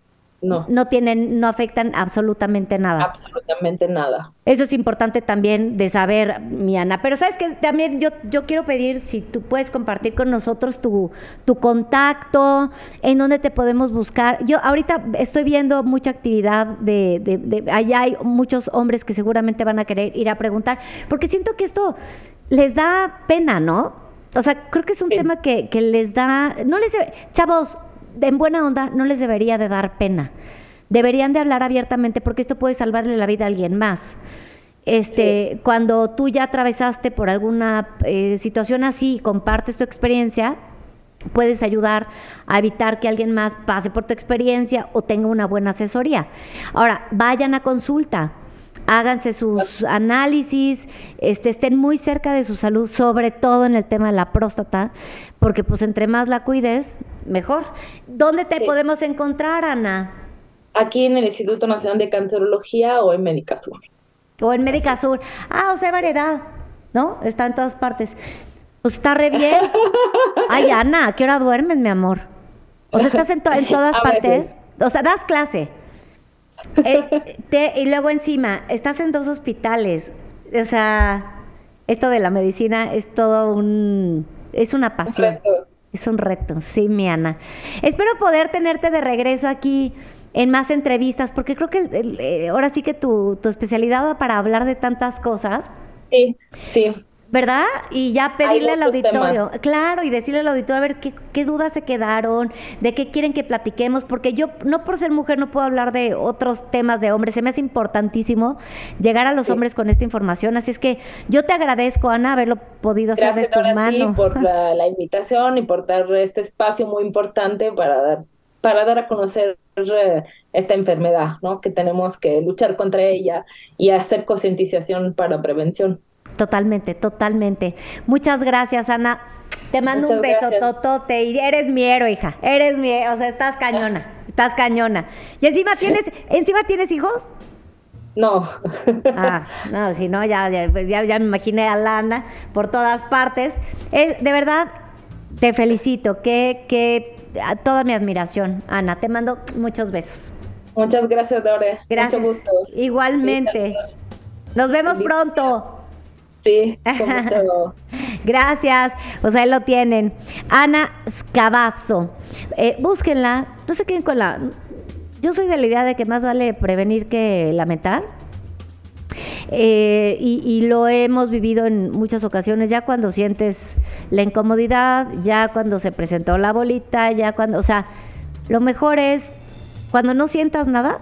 no. No tienen, no afectan absolutamente nada. Absolutamente nada. Eso es importante también de saber, mi Ana. Pero sabes que también yo, yo quiero pedir si tú puedes compartir con nosotros tu, tu contacto, en dónde te podemos buscar. Yo ahorita estoy viendo mucha actividad de, de, de, allá hay muchos hombres que seguramente van a querer ir a preguntar, porque siento que esto les da pena, ¿no? O sea, creo que es un sí. tema que, que les da, no les, chavos, en buena onda no les debería de dar pena. Deberían de hablar abiertamente porque esto puede salvarle la vida a alguien más. Este, sí. cuando tú ya atravesaste por alguna eh, situación así y compartes tu experiencia, puedes ayudar a evitar que alguien más pase por tu experiencia o tenga una buena asesoría. Ahora, vayan a consulta, háganse sus análisis, este, estén muy cerca de su salud, sobre todo en el tema de la próstata, porque pues entre más la cuides, mejor. ¿Dónde te podemos encontrar, Ana? Aquí en el Instituto Nacional de Cancerología o en Médica Sur. O en Médica Sur. Ah, o sea, variedad, ¿no? Está en todas partes. Pues está re bien. Ay, Ana, ¿a qué hora duermes, mi amor? O sea, estás en, en todas partes. O sea, das clase. Eh, te- y luego encima, estás en dos hospitales. O sea, esto de la medicina es todo un... Es una pasión. Es un reto, sí, mi Ana. Espero poder tenerte de regreso aquí en más entrevistas, porque creo que el- el- eh, ahora sí que tu, tu especialidad va para hablar de tantas cosas. Sí, sí. ¿Verdad? Y ya pedirle al auditorio, temas. claro, y decirle al auditorio a ver qué, qué dudas se quedaron, de qué quieren que platiquemos, porque yo, no por ser mujer, no puedo hablar de otros temas de hombres. Se me hace importantísimo llegar a los hombres con esta información. Así es que yo te agradezco, Ana, haberlo podido hacer de Gracias tu Dora, a ti mano. por la, la invitación y por dar este espacio muy importante para dar, para dar a conocer eh, esta enfermedad, ¿no? Que tenemos que luchar contra ella y hacer concientización para prevención. Totalmente, totalmente. Muchas gracias, Ana. Te mando un beso, gracias. totote. Y eres mi héroe, hija. Eres mi, o sea, estás cañona. Estás cañona. Y encima tienes, encima tienes hijos. No. Ah, no, si no, ya, ya, pues, ya, ya me imaginé a Lana por todas partes. Es, de verdad, te felicito. Que, que toda mi admiración, Ana. Te mando muchos besos. Muchas gracias, Dore. Gracias. Mucho gusto. Igualmente. Nos vemos pronto. Sí, con mucho. Gracias, pues ahí lo tienen. Ana Scavazo. Eh, búsquenla, no se queden con la... Yo soy de la idea de que más vale prevenir que lamentar. Eh, y, y lo hemos vivido en muchas ocasiones, ya cuando sientes la incomodidad, ya cuando se presentó la bolita, ya cuando, o sea, lo mejor es cuando no sientas nada,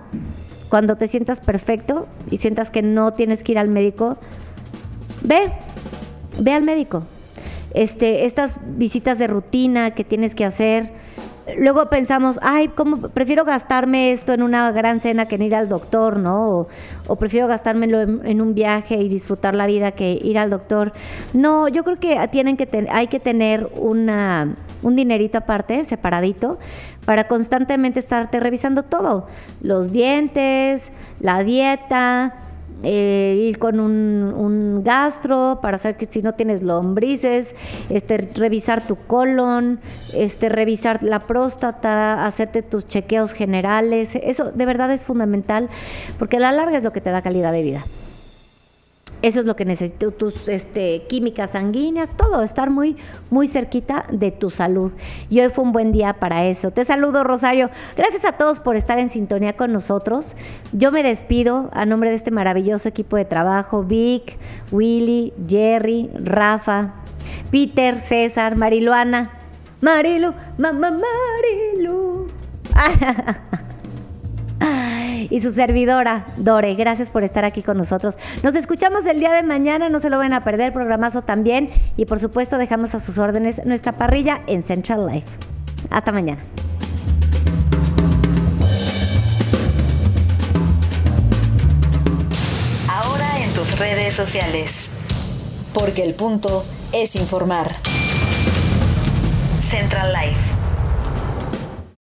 cuando te sientas perfecto y sientas que no tienes que ir al médico, ve, ve al médico. Este, estas visitas de rutina que tienes que hacer. Luego pensamos, ay, ¿cómo prefiero gastarme esto en una gran cena que en ir al doctor, ¿no? O, o prefiero gastármelo en, un viaje y disfrutar la vida que ir al doctor. No, yo creo que tienen que ten- hay que tener una, un dinerito aparte, separadito, para constantemente estarte revisando todo. Los dientes, la dieta, eh, ir con un, un gastro para saber que si no tienes lombrices, este, revisar tu colon, este, revisar la próstata, hacerte tus chequeos generales. Eso de verdad es fundamental porque a la larga es lo que te da calidad de vida. Eso es lo que necesitas, tus este, químicas sanguíneas, todo, estar muy, muy cerquita de tu salud. Y hoy fue un buen día para eso. Te saludo, Rosario. Gracias a todos por estar en sintonía con nosotros. Yo me despido a nombre de este maravilloso equipo de trabajo, Vic, Willy, Jerry, Rafa, Peter, César, Mariluana. Marilu, mamá Marilu. y su servidora, Dore. Gracias por estar aquí con nosotros. Nos escuchamos el día de mañana, no se lo van a perder, programazo también. Y por supuesto, dejamos a sus órdenes nuestra parrilla en Central Life. Hasta mañana. Ahora en tus redes sociales. Porque el punto es informar. Central Life.